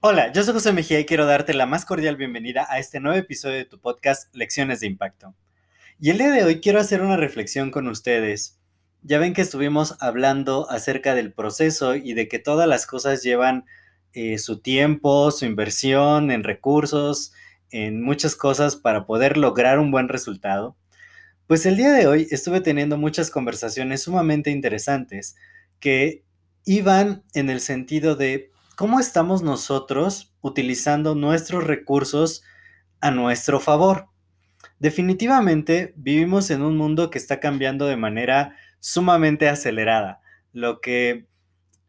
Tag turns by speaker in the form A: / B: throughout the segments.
A: Hola, yo soy José Mejía y quiero darte la más cordial bienvenida a este nuevo episodio de tu podcast Lecciones de Impacto. Y el día de hoy quiero hacer una reflexión con ustedes. Ya ven que estuvimos hablando acerca del proceso y de que todas las cosas llevan eh, su tiempo, su inversión en recursos, en muchas cosas para poder lograr un buen resultado. Pues el día de hoy estuve teniendo muchas conversaciones sumamente interesantes que iban en el sentido de ¿Cómo estamos nosotros utilizando nuestros recursos a nuestro favor? Definitivamente vivimos en un mundo que está cambiando de manera sumamente acelerada. Lo que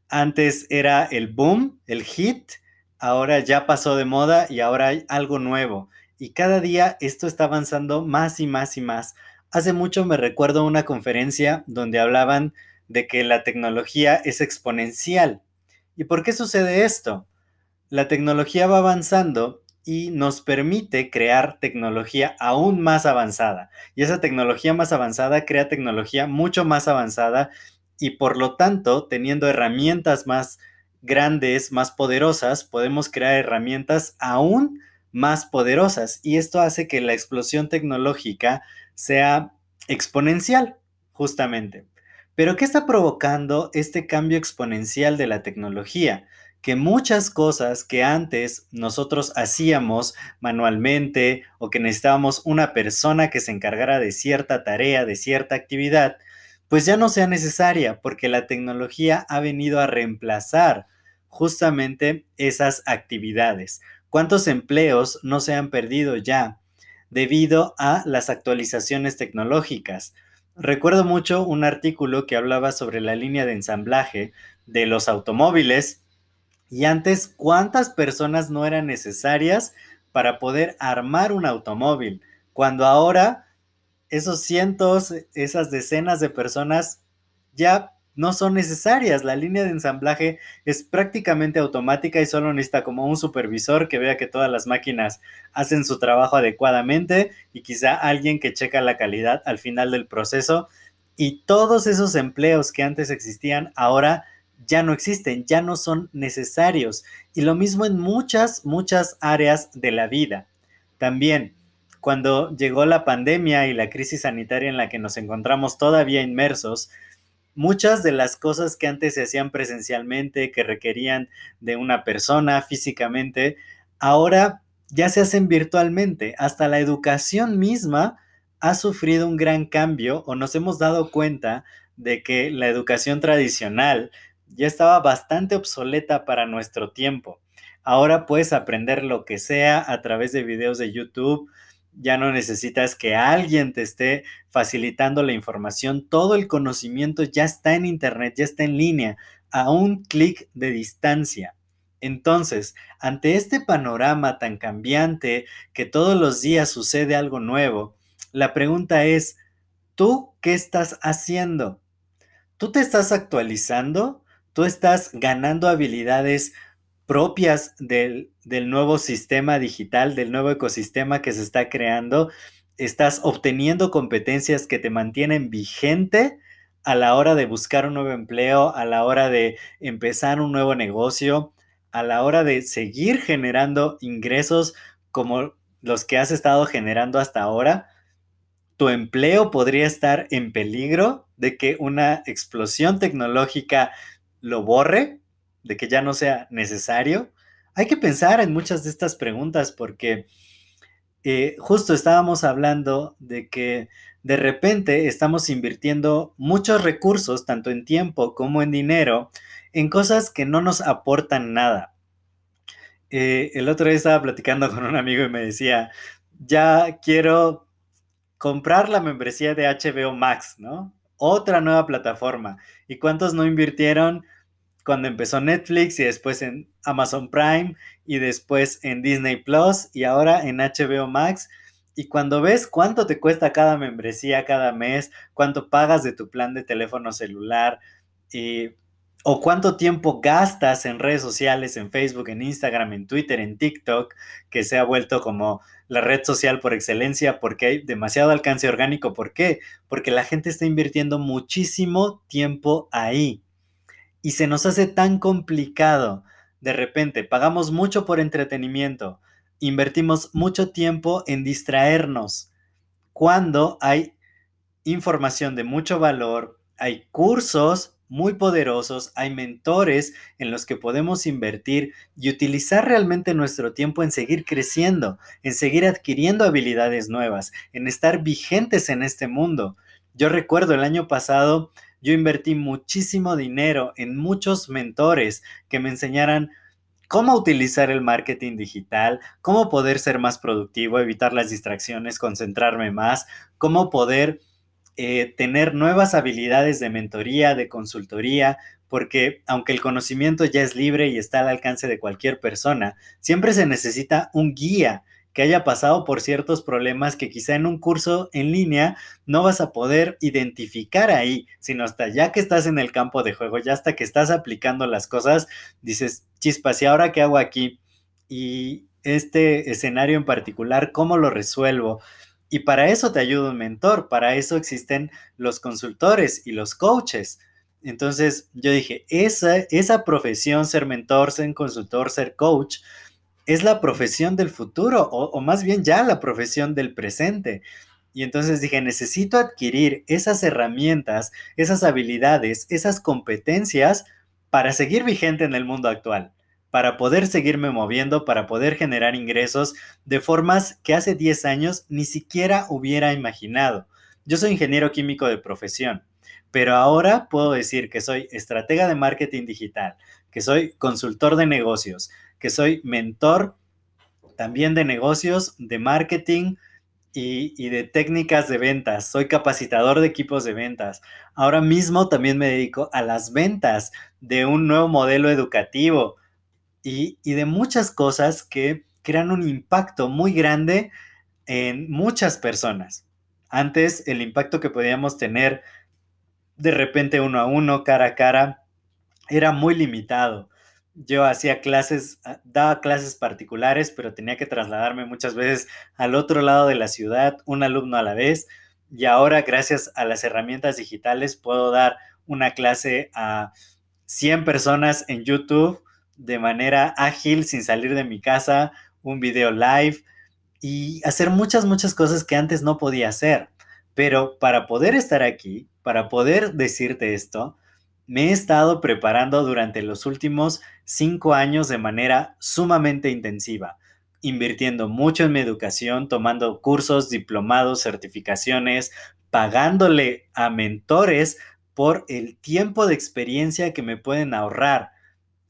A: antes era el boom, el hit, ahora ya pasó de moda y ahora hay algo nuevo. Y cada día esto está avanzando más y más y más. Hace mucho me recuerdo una conferencia donde hablaban de que la tecnología es exponencial ¿Y por qué sucede esto? La tecnología va avanzando y nos permite crear tecnología aún más avanzada. Y esa tecnología más avanzada crea tecnología mucho más avanzada y por lo tanto, teniendo herramientas más grandes, más poderosas, podemos crear herramientas aún más poderosas. Y esto hace que la explosión tecnológica sea exponencial, justamente. Pero ¿qué está provocando este cambio exponencial de la tecnología? Que muchas cosas que antes nosotros hacíamos manualmente o que necesitábamos una persona que se encargara de cierta tarea, de cierta actividad, pues ya no sea necesaria porque la tecnología ha venido a reemplazar justamente esas actividades. ¿Cuántos empleos no se han perdido ya debido a las actualizaciones tecnológicas? Recuerdo mucho un artículo que hablaba sobre la línea de ensamblaje de los automóviles y antes cuántas personas no eran necesarias para poder armar un automóvil, cuando ahora esos cientos, esas decenas de personas ya no son necesarias. La línea de ensamblaje es prácticamente automática y solo necesita como un supervisor que vea que todas las máquinas hacen su trabajo adecuadamente y quizá alguien que checa la calidad al final del proceso. Y todos esos empleos que antes existían ahora ya no existen, ya no son necesarios. Y lo mismo en muchas, muchas áreas de la vida. También, cuando llegó la pandemia y la crisis sanitaria en la que nos encontramos todavía inmersos, muchas de las cosas que antes se hacían presencialmente, que requerían de una persona físicamente, ahora ya se hacen virtualmente. Hasta la educación misma ha sufrido un gran cambio o nos hemos dado cuenta de que la educación tradicional ya estaba bastante obsoleta para nuestro tiempo. Ahora puedes aprender lo que sea a través de videos de YouTube, ya no necesitas que alguien te esté facilitando la información, todo el conocimiento ya está en Internet, ya está en línea, a un clic de distancia. Entonces, ante este panorama tan cambiante, que todos los días sucede algo nuevo, la pregunta es, ¿tú qué estás haciendo? ¿Tú te estás actualizando? ¿Tú estás ganando habilidades propias del, nuevo sistema digital, del nuevo ecosistema que se está creando, estás obteniendo competencias que te mantienen vigente a la hora de buscar un nuevo empleo, a la hora de empezar un nuevo negocio, a la hora de seguir generando ingresos como los que has estado generando hasta ahora, tu empleo podría estar en peligro de que una explosión tecnológica lo borre de que ya no sea necesario? Hay que pensar en muchas de estas preguntas porque eh, justo estábamos hablando de que de repente estamos invirtiendo muchos recursos, tanto en tiempo como en dinero, en cosas que no nos aportan nada. Eh, el otro día estaba platicando con un amigo y me decía, ya quiero comprar la membresía de HBO Max, ¿no? otra nueva plataforma. ¿Y cuántos no invirtieron cuando empezó Netflix y después en Amazon Prime y después en Disney Plus y ahora en HBO Max? Y cuando ves cuánto te cuesta cada membresía cada mes, cuánto pagas de tu plan de teléfono celular y, o cuánto tiempo gastas en redes sociales, en Facebook, en Instagram, en Twitter, en TikTok, que se ha vuelto como la red social por excelencia porque hay demasiado alcance orgánico. ¿Por qué? Porque la gente está invirtiendo muchísimo tiempo ahí. Y se nos hace tan complicado. De repente, pagamos mucho por entretenimiento, invertimos mucho tiempo en distraernos cuando hay información de mucho valor, hay cursos muy poderosos, hay mentores en los que podemos invertir y utilizar realmente nuestro tiempo en seguir creciendo, en seguir adquiriendo habilidades nuevas, en estar vigentes en este mundo. Yo recuerdo el año pasado, yo invertí muchísimo dinero en muchos mentores que me enseñaran cómo utilizar el marketing digital, cómo poder ser más productivo, evitar las distracciones, concentrarme más, cómo poder eh, tener nuevas habilidades de mentoría, de consultoría, porque aunque el conocimiento ya es libre y está al alcance de cualquier persona, siempre se necesita un guía que haya pasado por ciertos problemas que quizá en un curso en línea no vas a poder identificar ahí, sino hasta ya que estás en el campo de juego, ya hasta que estás aplicando las cosas, dices, chispas, ¿y ahora qué hago aquí? Y este escenario en particular, ¿cómo lo resuelvo? Y para eso te ayuda un mentor, para eso existen los consultores y los coaches. Entonces yo dije, esa, esa profesión, ser mentor, ser consultor, ser coach, es la profesión del futuro, o, más bien ya la profesión del presente. Y entonces dije, necesito adquirir esas herramientas, esas habilidades, esas competencias para seguir vigente en el mundo actual para poder seguirme moviendo, para poder generar ingresos de formas que hace 10 años ni siquiera hubiera imaginado. Yo soy ingeniero químico de profesión, pero ahora puedo decir que soy estratega de marketing digital, que soy consultor de negocios, que soy mentor también de negocios, de marketing, y, de técnicas de ventas. Soy capacitador de equipos de ventas. Ahora mismo también me dedico a las ventas de un nuevo modelo educativo y, de muchas cosas que crean un impacto muy grande en muchas personas. Antes el impacto que podíamos tener de repente uno a uno, cara a cara, era muy limitado. Yo hacía clases, ah, daba clases particulares, pero tenía que trasladarme muchas veces al otro lado de la ciudad, un alumno a la vez. Y ahora, gracias a las herramientas digitales, puedo dar una clase a 100 personas en YouTube de manera ágil, sin salir de mi casa, un video live y hacer muchas, muchas cosas que antes no podía hacer. Pero para poder estar aquí, para poder decirte esto, me he estado preparando durante los últimos cinco años de manera sumamente intensiva, invirtiendo mucho en mi educación, tomando cursos, diplomados, certificaciones, pagándole a mentores por el tiempo de experiencia que me pueden ahorrar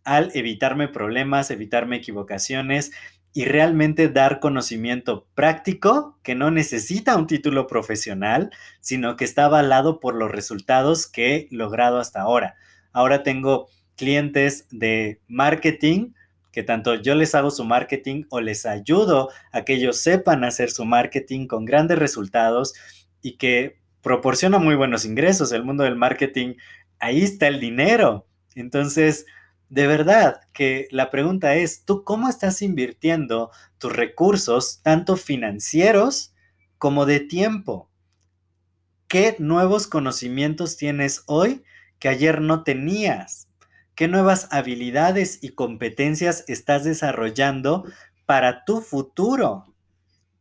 A: al evitarme problemas, evitarme equivocaciones y realmente dar conocimiento práctico que no necesita un título profesional, sino que está avalado por los resultados que he logrado hasta ahora. Ahora tengo clientes de marketing que tanto yo les hago su marketing o les ayudo a que ellos sepan hacer su marketing con grandes resultados y que proporciona muy buenos ingresos. El mundo del marketing, ahí está el dinero. Entonces, de verdad que la pregunta es, ¿tú cómo estás invirtiendo tus recursos, tanto financieros como de tiempo? ¿Qué nuevos conocimientos tienes hoy que ayer no tenías? ¿Qué nuevas habilidades y competencias estás desarrollando para tu futuro?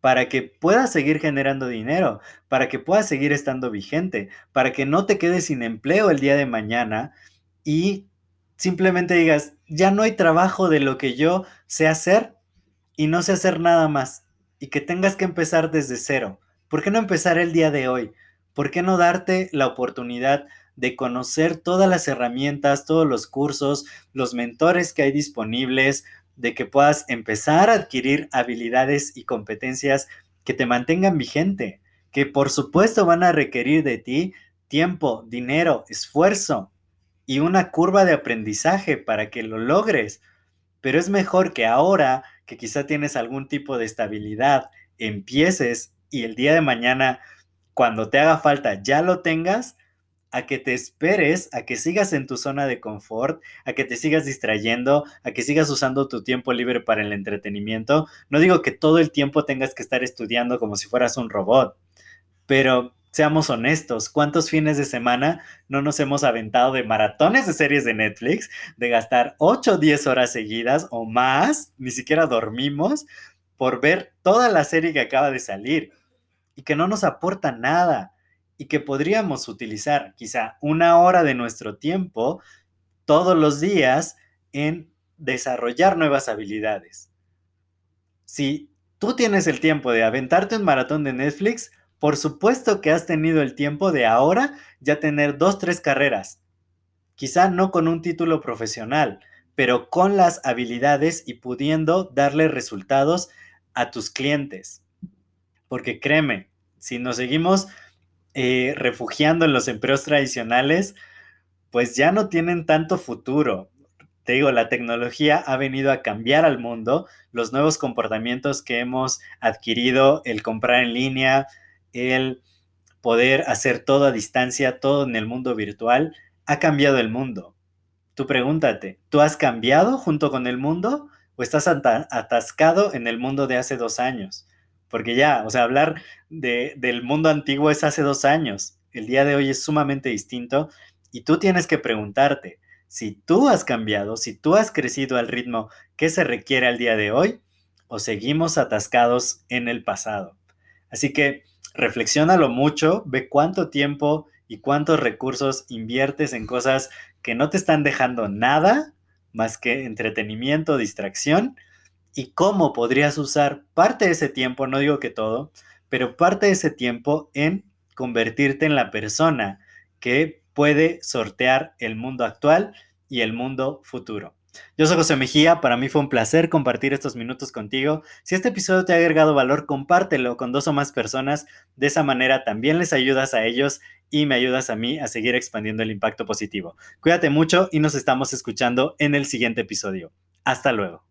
A: Para que puedas seguir generando dinero, para que puedas seguir estando vigente, para que no te quedes sin empleo el día de mañana y simplemente digas, ya no hay trabajo de lo que yo sé hacer y no sé hacer nada más y que tengas que empezar desde cero. ¿Por qué no empezar el día de hoy? ¿Por qué no darte la oportunidad de conocer todas las herramientas, todos los cursos, los mentores que hay disponibles, de que puedas empezar a adquirir habilidades y competencias que te mantengan vigente, que por supuesto van a requerir de ti tiempo, dinero, esfuerzo y una curva de aprendizaje para que lo logres. Pero es mejor que ahora, que quizá tienes algún tipo de estabilidad, empieces y el día de mañana, cuando te haga falta, ya lo tengas, a que te esperes, a que sigas en tu zona de confort, a que te sigas distrayendo, a que sigas usando tu tiempo libre para el entretenimiento. No digo que todo el tiempo tengas que estar estudiando como si fueras un robot, pero seamos honestos, ¿cuántos fines de semana no nos hemos aventado de maratones de series de Netflix, de gastar 8 o 10 horas seguidas o más, ni siquiera dormimos, por ver toda la serie que acaba de salir y que no nos aporta nada? Y que podríamos utilizar quizá una hora de nuestro tiempo todos los días en desarrollar nuevas habilidades. Si tú tienes el tiempo de aventarte un maratón de Netflix, por supuesto que has tenido el tiempo de ahora ya tener dos, tres carreras. Quizá no con un título profesional, pero con las habilidades y pudiendo darle resultados a tus clientes. Porque créeme, si nos seguimos eh, refugiando en los empleos tradicionales, pues ya no tienen tanto futuro. Te digo, la tecnología ha venido a cambiar al mundo, los nuevos comportamientos que hemos adquirido, el comprar en línea, el poder hacer todo a distancia, todo en el mundo virtual, ha cambiado el mundo. Tú pregúntate, ¿tú has cambiado junto con el mundo o estás atascado en el mundo de hace dos años? Porque ya, o sea, hablar del mundo antiguo es hace dos años. El día de hoy es sumamente distinto y tú tienes que preguntarte si tú has cambiado, si tú has crecido al ritmo que se requiere al día de hoy o seguimos atascados en el pasado. Así que reflexiónalo mucho, ve cuánto tiempo y cuántos recursos inviertes en cosas que no te están dejando nada más que entretenimiento, distracción y cómo podrías usar parte de ese tiempo, no digo que todo, pero parte de ese tiempo en convertirte en la persona que puede sortear el mundo actual y el mundo futuro. Yo soy José Mejía, para mí fue un placer compartir estos minutos contigo. Si este episodio te ha agregado valor, compártelo con dos o más personas. De esa manera también les ayudas a ellos y me ayudas a mí a seguir expandiendo el impacto positivo. Cuídate mucho y nos estamos escuchando en el siguiente episodio. Hasta luego.